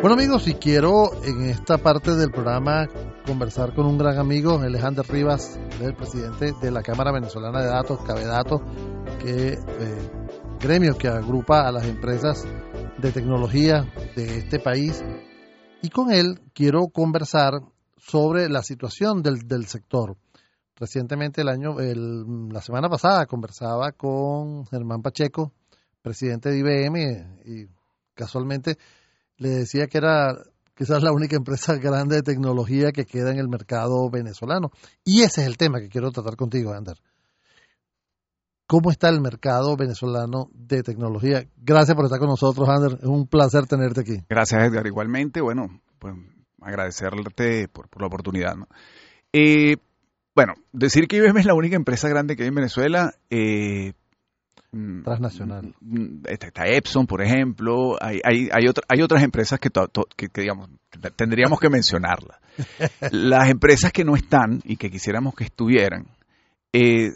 Bueno amigos, y quiero en esta parte del programa conversar con un gran amigo, Alejandro Rivas, el presidente de la Cámara Venezolana de Datos, Cabedatos, que eh, gremio que agrupa a las empresas de tecnología de este país. Y con él quiero conversar sobre la situación del, del sector. Recientemente, el año, el, la semana pasada, conversaba con Germán Pacheco, presidente de IBM, y casualmente le decía que era quizás la única empresa grande de tecnología que queda en el mercado venezolano. Y ese es el tema que quiero tratar contigo, Ander. ¿Cómo está el mercado venezolano de tecnología? Gracias por estar con nosotros, Ander. Es un placer tenerte aquí. Gracias, Edgar. Igualmente, bueno, pues agradecerte por, por la oportunidad. ¿no? Eh, bueno, decir que IBM es la única empresa grande que hay en Venezuela, eh, transnacional. Está, está, Epson, por ejemplo. Hay, hay, hay, otra, hay otras empresas que, to, to, que, que, digamos, tendríamos que mencionarlas. Las empresas que no están y que quisiéramos que estuvieran, eh,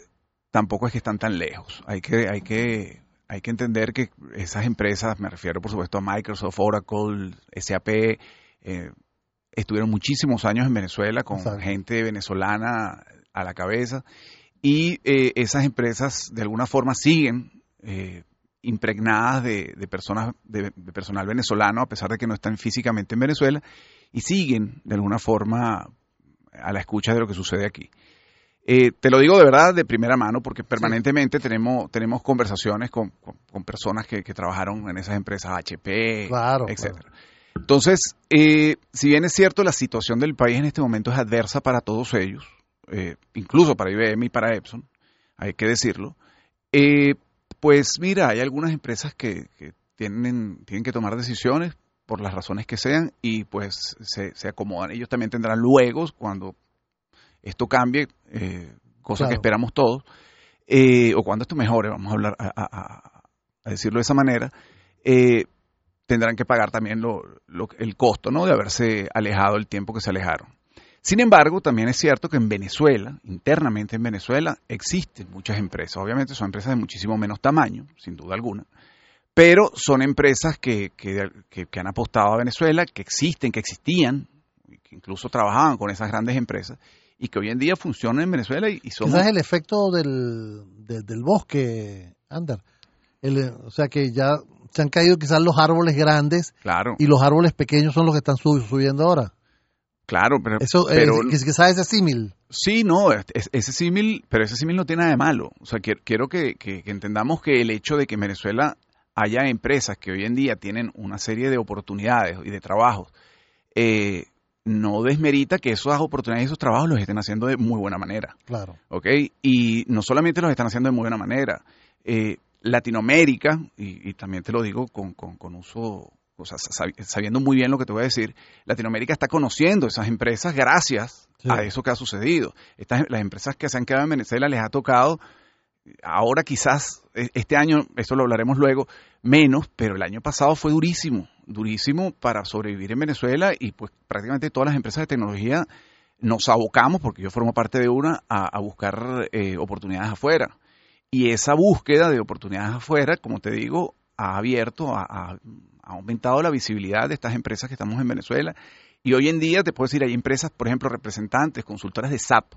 tampoco es que están tan lejos. Hay que, hay que, hay que entender que esas empresas, me refiero por supuesto a Microsoft, Oracle, SAP, eh, estuvieron muchísimos años en Venezuela con Exacto. gente venezolana a la cabeza y eh, esas empresas de alguna forma siguen eh, impregnadas de, de personas de, de, personal venezolano a pesar de que no están físicamente en Venezuela y siguen de alguna forma a la escucha de lo que sucede aquí. Eh, te lo digo de verdad de primera mano porque permanentemente sí. tenemos, tenemos conversaciones con, con, con personas que, que, trabajaron en esas empresas HP, claro, etcétera. Claro. Entonces, eh, si bien es cierto, la situación del país en este momento es adversa para todos ellos, eh, incluso para IBM y para Epson, hay que decirlo, eh, pues mira, hay algunas empresas que, que, tienen, tienen que tomar decisiones por las razones que sean y pues se, se acomodan. Ellos también tendrán luego, cuando esto cambie, eh, cosa claro. que esperamos todos, eh, o cuando esto mejore, vamos a hablar a, a, a decirlo de esa manera, eh, tendrán que pagar también lo, lo, el costo ¿no? de haberse alejado el tiempo que se alejaron. Sin embargo, también es cierto que en Venezuela, internamente en Venezuela, existen muchas empresas. Obviamente son empresas de muchísimo menos tamaño, sin duda alguna, pero son empresas que, que, que, que han apostado a Venezuela, que existen, que existían, que incluso trabajaban con esas grandes empresas y que hoy en día funcionan en Venezuela y, son... Quizás el efecto del, de, del bosque, Ander. El, o sea que ya se han caído quizás los árboles grandes claro. y los árboles pequeños son los que están sub, subiendo ahora. Claro, pero... Eso, pero quizás ese símil. Sí, no, ese símil, pero ese símil no tiene nada de malo. O sea, quiero que, que, que, entendamos que el hecho de que en Venezuela haya empresas que hoy en día tienen una serie de oportunidades y de trabajos, eh, no desmerita que esas oportunidades y esos trabajos los estén haciendo de muy buena manera. Claro. ¿Ok? Y no solamente los están haciendo de muy buena manera. Eh, Latinoamérica, y, y, también te lo digo con, con, con uso, o sea, sabiendo muy bien lo que te voy a decir, Latinoamérica está conociendo esas empresas gracias sí. a eso que ha sucedido. Estas, las empresas que se han quedado en Venezuela les ha tocado, ahora quizás, e, este año, esto lo hablaremos luego, menos, pero el año pasado fue durísimo, durísimo para sobrevivir en Venezuela y pues prácticamente todas las empresas de tecnología nos abocamos, porque yo formo parte de una, a, a buscar eh, oportunidades afuera. Y esa búsqueda de oportunidades afuera, como te digo, ha abierto, ha, ha, aumentado la visibilidad de estas empresas que estamos en Venezuela. Y hoy en día te puedo decir, hay empresas, por ejemplo, representantes, consultoras de SAP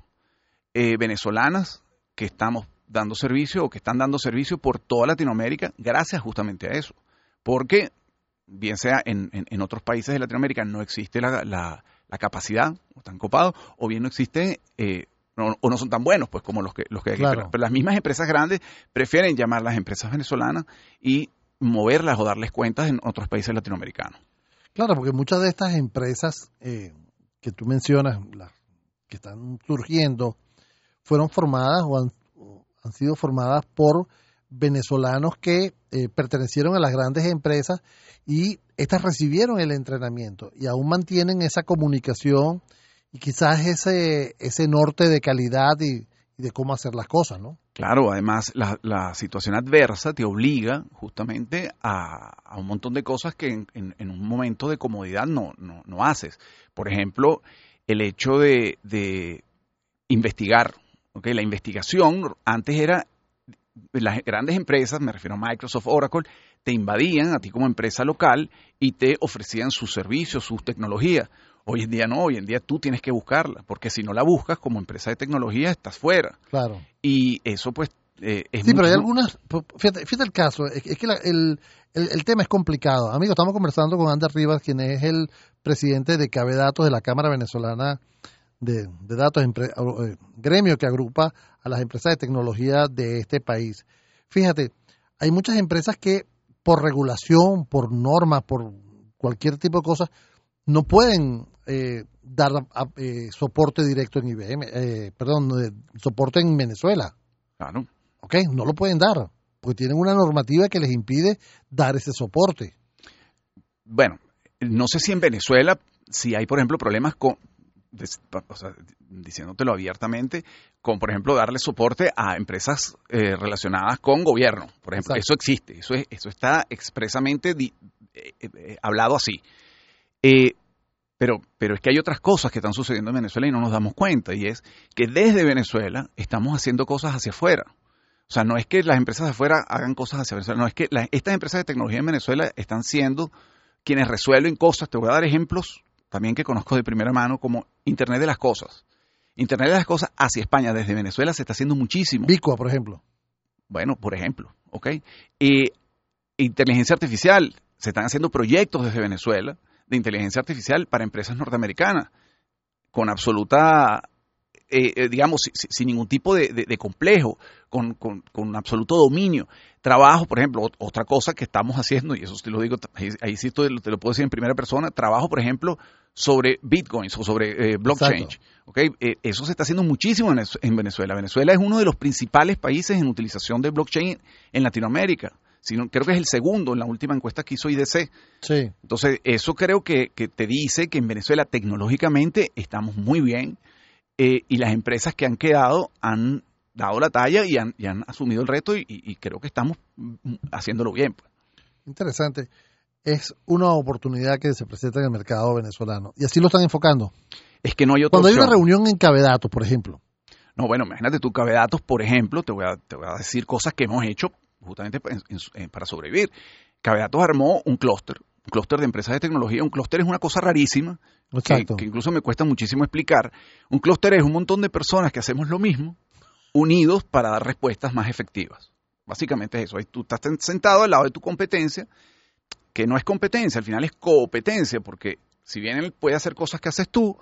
eh, venezolanas que estamos dando servicio o que están dando servicio por toda Latinoamérica gracias justamente a eso. Porque, bien sea en, en, en otros países de Latinoamérica, no existe la, la, la capacidad, o están copados, o bien no existe eh, no, o no son tan buenos pues como los que los que claro. pero, pero, las mismas empresas grandes prefieren llamar las empresas venezolanas y moverlas o darles cuentas en otros países latinoamericanos. Claro, porque muchas de estas empresas eh, que tú mencionas, las que están surgiendo, fueron formadas o han, sido formadas por venezolanos que eh, pertenecieron a las grandes empresas y estas recibieron el entrenamiento y aún mantienen esa comunicación y quizás ese, ese norte de calidad y, y de cómo hacer las cosas, ¿no? Claro, además la, la situación adversa te obliga justamente a, un montón de cosas que en, en, en un momento de comodidad no, no, no, haces. Por ejemplo, el hecho de, de investigar. ¿okay? La investigación antes era las grandes empresas, me refiero a Microsoft, Oracle, te invadían a ti como empresa local y te ofrecían sus servicios, sus tecnologías. Hoy en día no, hoy en día tú tienes que buscarla, porque si no la buscas como empresa de tecnología estás fuera. Claro. Y eso pues eh, es Sí, pero hay algunas, fíjate, fíjate el caso, es, es que la- el, el- el tema es complicado. Amigo, estamos conversando con Ander Rivas, quien es el presidente de Cabe Datos de la Cámara Venezolana de, de Datos, empre- eh, gremio que agrupa a las empresas de tecnología de este país. Fíjate, hay muchas empresas que por regulación, por normas, por cualquier tipo de cosas, no pueden eh, dar eh, soporte directo en IBM, eh, perdón, eh, soporte en Venezuela. Claro. ¿ok? No lo pueden dar, porque tienen una normativa que les impide dar ese soporte. Bueno, no sé si en Venezuela, si hay, por ejemplo, problemas con, o sea, diciéndotelo abiertamente, con, por ejemplo, darle soporte a empresas eh, relacionadas con gobierno. Por ejemplo, Exacto. eso existe, eso, es, eso está expresamente di- eh, eh, hablado así. Eh, pero, pero es que hay otras cosas que están sucediendo en Venezuela y no nos damos cuenta, y es que desde Venezuela estamos haciendo cosas hacia afuera. O sea, no es que las empresas de afuera hagan cosas hacia Venezuela, no es que estas empresas de tecnología en Venezuela están siendo quienes resuelven cosas. Te voy a dar ejemplos también que conozco de primera mano, como Internet de las Cosas. Internet de las Cosas hacia España, desde Venezuela, se está haciendo muchísimo. Bicua, por ejemplo. Bueno, por ejemplo, ¿ok? Y inteligencia artificial, se están haciendo proyectos desde Venezuela de inteligencia artificial para empresas norteamericanas, con absoluta, eh, eh, digamos, si- si- sin, ningún tipo de, de- de complejo, con, con- con absoluto dominio. Trabajo, por ejemplo, ot- otra cosa que estamos haciendo, y eso te lo digo, ahí, sí te lo, te lo puedo decir en primera persona, trabajo, por ejemplo, sobre bitcoins o sobre eh, blockchain. Exacto. ¿ok? Eh, eso se está haciendo muchísimo en, en Venezuela. Venezuela es uno de los principales países en utilización de blockchain en Latinoamérica. Si no- creo que es el segundo en la última encuesta que hizo IDC. Sí. Entonces, eso creo que, que te dice que en Venezuela tecnológicamente estamos muy bien eh, y las empresas que han quedado han dado la talla y han, y han asumido el reto y, creo que estamos mm, haciéndolo bien. pues. Interesante. Es una oportunidad que se presenta en el mercado venezolano. Y así lo están enfocando. Es que no hay otra Cuando hay una reunión en Cabedatos, por ejemplo. No, bueno, imagínate tú, Cabedatos, por ejemplo, te voy a, te voy a decir cosas que hemos hecho justamente en- en- en- para sobrevivir. Cabedatos armó un clúster, un clúster de empresas de tecnología. Un clúster es una cosa rarísima, que, que incluso me cuesta muchísimo explicar. Un clúster es un montón de personas que hacemos lo mismo, unidos para dar respuestas más efectivas. Básicamente es eso. Ahí tú estás sentado al lado de tu competencia, que no es competencia, al final es competencia, porque si bien él puede hacer cosas que haces tú,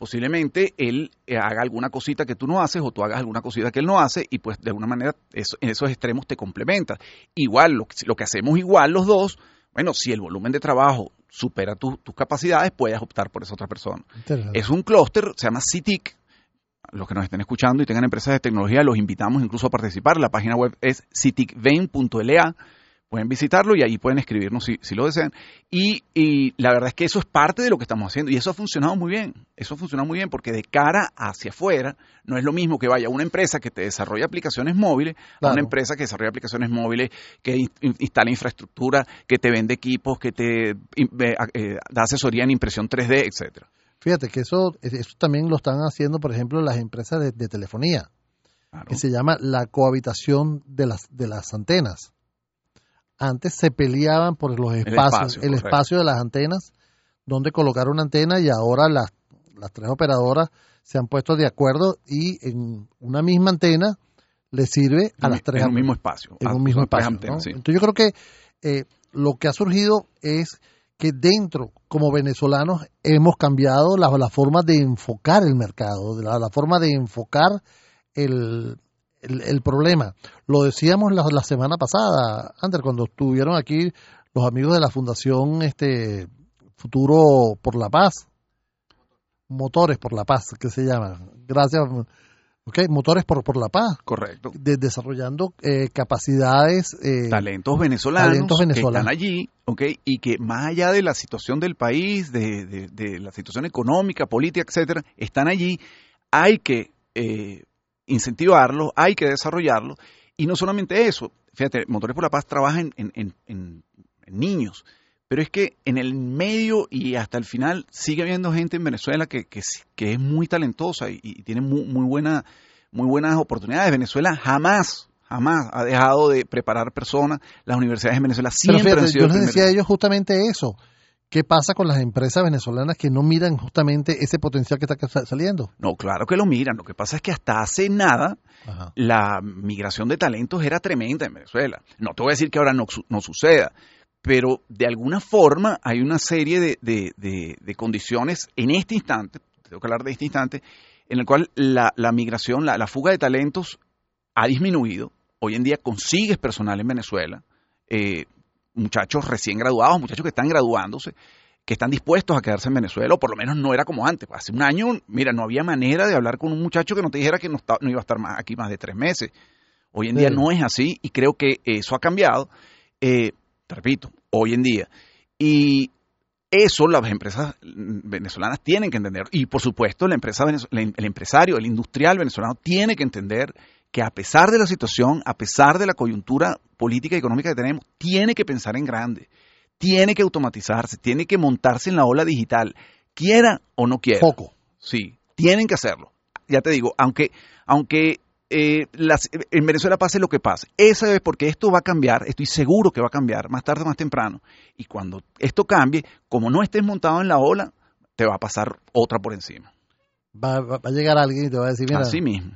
posiblemente él eh, haga alguna cosita que tú no haces o tú hagas alguna cosita que él no hace y pues de alguna manera eso- en esos extremos te complementas. Igual, lo, que- lo que hacemos igual los dos, bueno, si el volumen de trabajo supera tu- tus capacidades, puedes optar por esa otra persona. Es un clúster, se llama CITIC. Los que nos estén escuchando y tengan empresas de tecnología, los invitamos incluso a participar. La página web es citicven.la. Pueden visitarlo y ahí pueden escribirnos si, si lo desean. Y, y la verdad es que eso es parte de lo que estamos haciendo y eso ha funcionado muy bien. Eso ha funcionado muy bien porque de cara hacia afuera no es lo mismo que vaya una empresa que te desarrolla aplicaciones móviles a una empresa que desarrolla aplicaciones móviles, que in- in- instala infraestructura, que te vende equipos, que te eh, eh, da asesoría en impresión 3D, etcétera. Fíjate que eso, eso también lo están haciendo, por ejemplo, las empresas de, de telefonía, Claro. que se llama la cohabitación de las, de las antenas. Antes se peleaban por los espacios, espacio, el espacio de las antenas, donde colocar una antena y ahora las, las tres operadoras se han puesto de acuerdo y en una misma antena le sirve a las tres en un mismo espacio. en un mismo espacio. antenas, ¿no? sí. Entonces yo creo que eh, lo que ha surgido es que dentro, como venezolanos, hemos cambiado la, la forma de enfocar el mercado, la, la forma de enfocar el, el, el problema. Lo decíamos la, la semana pasada, Ander, cuando estuvieron aquí los amigos de la Fundación este Futuro por la Paz, Motores por la Paz, que se llama. Gracias. Ok, Motores por, por la Paz Correcto. de- desarrollando eh, capacidades eh, Talentos venezolanos, talentos que venezolanos. están allí, ¿ok? Y que más allá de la situación del país, de, de- de la situación económica, política, etcétera, están allí. Hay que eh, incentivarlos, hay que desarrollarlos. Y no solamente eso, fíjate, Motores por la Paz trabaja en, en- en- en- en niños, pero es que en el medio y hasta el final sigue habiendo gente en Venezuela que, que, sí- que es muy talentosa y, y tiene muy, muy, buena, muy buenas oportunidades. Venezuela jamás, jamás ha dejado de preparar personas. Las universidades en Venezuela siempre Pero han fíjate, sido yo les decía a ellos justamente eso. ¿Qué pasa con las empresas venezolanas que no miran justamente ese potencial que está saliendo? No, claro que lo miran. Lo que pasa es que hasta hace nada Ajá. la migración de talentos era tremenda en Venezuela. No te voy a decir que ahora no, su- no suceda, pero de alguna forma hay una serie de, de- de- de condiciones en este instante, tengo que hablar de este instante, en el cual la, la migración, la, la fuga de talentos ha disminuido. Hoy en día consigues personal en Venezuela, eh, muchachos recién graduados, muchachos que están graduándose, que están dispuestos a quedarse en Venezuela, o por lo menos no era como antes. Hace un año, mira, no había manera de hablar con un muchacho que no te dijera que no, está- no iba a estar más, aquí más de tres meses. Hoy en día no es así y creo que eso ha cambiado, eh, te repito, hoy en día. Y eso las empresas venezolanas tienen que entender. Y por supuesto, la empresa la- el empresario, el industrial venezolano tiene que entender que a pesar de la situación, a pesar de la coyuntura política y económica que tenemos, tiene que pensar en grande, tiene que automatizarse, tiene que montarse en la ola digital, quiera o no quiera. Foco. Sí, tienen que hacerlo. Ya te digo, aunque, aunque eh, las- en Venezuela pase lo que pase, esa es porque esto va a cambiar, estoy seguro que va a cambiar, más tarde o más temprano. Y cuando esto cambie, como no estés montado en la ola, te va a pasar otra por encima. Va, va- va a llegar alguien y te va a decir, mira, Así mismo.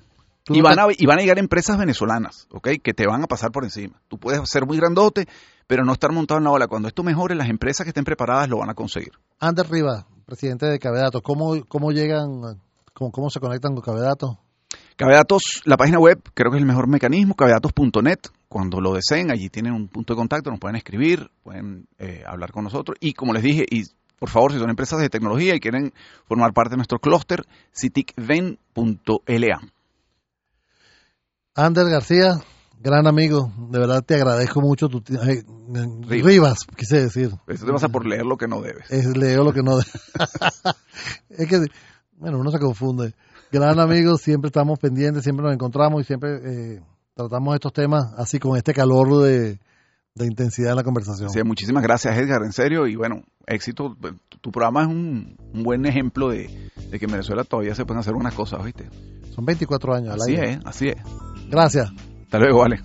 Y van, a, y van a llegar empresas venezolanas, ¿ok? Que te van a pasar por encima. Tú puedes ser muy grandote, pero no estar montado en la ola. Cuando esto mejore, las empresas que estén preparadas lo van a conseguir. Ander Rivas, presidente de Cabedato, ¿cómo, cómo llegan, cómo, cómo se conectan con Cabedato? Cabedatos, la página web, creo que es el mejor mecanismo, cabedatos.net. Cuando lo deseen, allí tienen un punto de contacto, nos pueden escribir, pueden eh, hablar con nosotros. Y como les dije, y por favor, si son empresas de tecnología y quieren formar parte de nuestro clúster, citicven.la. Ander García, gran amigo, de verdad te agradezco mucho. Tu, ay, Rivas. Rivas, quise decir. Eso te pasa por leer lo que no debes. Es leo lo que no. es que, bueno, uno se confunde. Gran amigo, siempre estamos pendientes, siempre nos encontramos y siempre eh, tratamos estos temas así con este calor de, de intensidad en la conversación. Que muchísimas gracias, Edgar, en serio. Y bueno, éxito. Tu, programa es un, un buen ejemplo de, de que en Venezuela todavía se pueden hacer unas cosas, ¿viste? Son 24 años al Así aire. es, así es. Gracias. Hasta luego, vale.